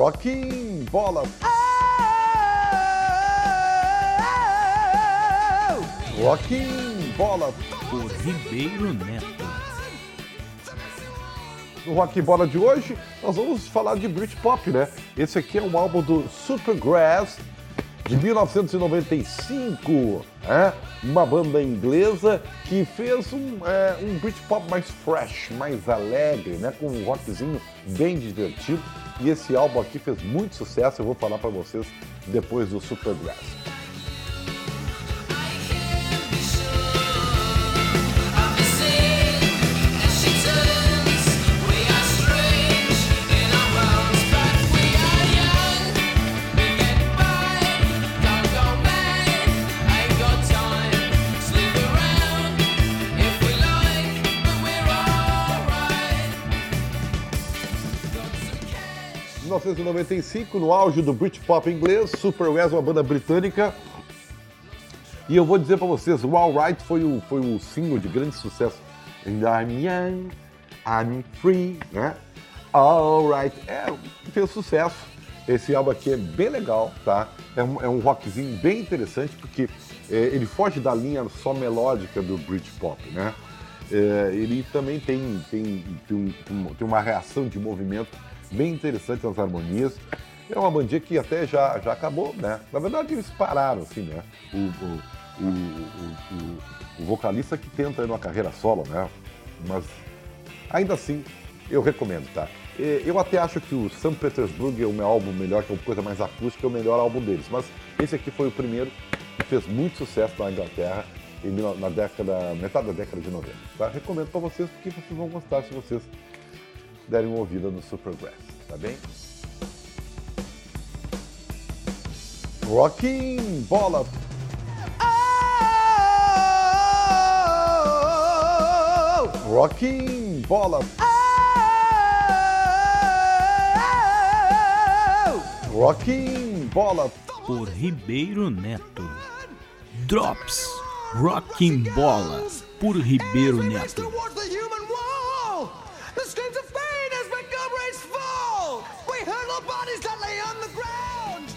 Rocking Bola. Rocking Bola. Por Ribeiro Neto. No Rock Bola de hoje, nós vamos falar de Britpop, né? Esse aqui é um álbum do Supergrass de 1995, né? uma banda inglesa que fez um, é, um Britpop mais fresh, mais alegre, né? com um rockzinho bem divertido. E esse álbum aqui fez muito sucesso, eu vou falar para vocês depois do Supergrass. 1995, no auge do Britpop inglês, Super West, uma banda britânica. E eu vou dizer para vocês, o All Right foi o, foi o single de grande sucesso. And I'm young, I'm free, né? All Right, é, fez sucesso. Esse álbum aqui é bem legal, tá? É um, é um rockzinho bem interessante, porque é, ele foge da linha só melódica do Britpop, né? É, ele também tem, tem, tem, tem uma reação de movimento bem interessante nas harmonias. É uma bandinha que até já, já acabou, né? Na verdade, eles pararam, assim, né? O, o, o, o vocalista que tenta ir numa carreira solo, né? Mas ainda assim, eu recomendo, tá? Eu até acho que o St. Petersburg é o meu álbum melhor, que é uma coisa mais acústica, é o melhor álbum deles. Mas esse aqui foi o primeiro que fez muito sucesso na Inglaterra na década, metade da década de 90. Tá? Recomendo para vocês porque vocês vão gostar se vocês derem uma ouvida no Supergrass, tá bem? Rocking Bola! Rocking Bola! Rocking Bola! Por Ribeiro Neto. Drops. Rocking Bola. Por Ribeiro Neto. bodies that lay on the ground.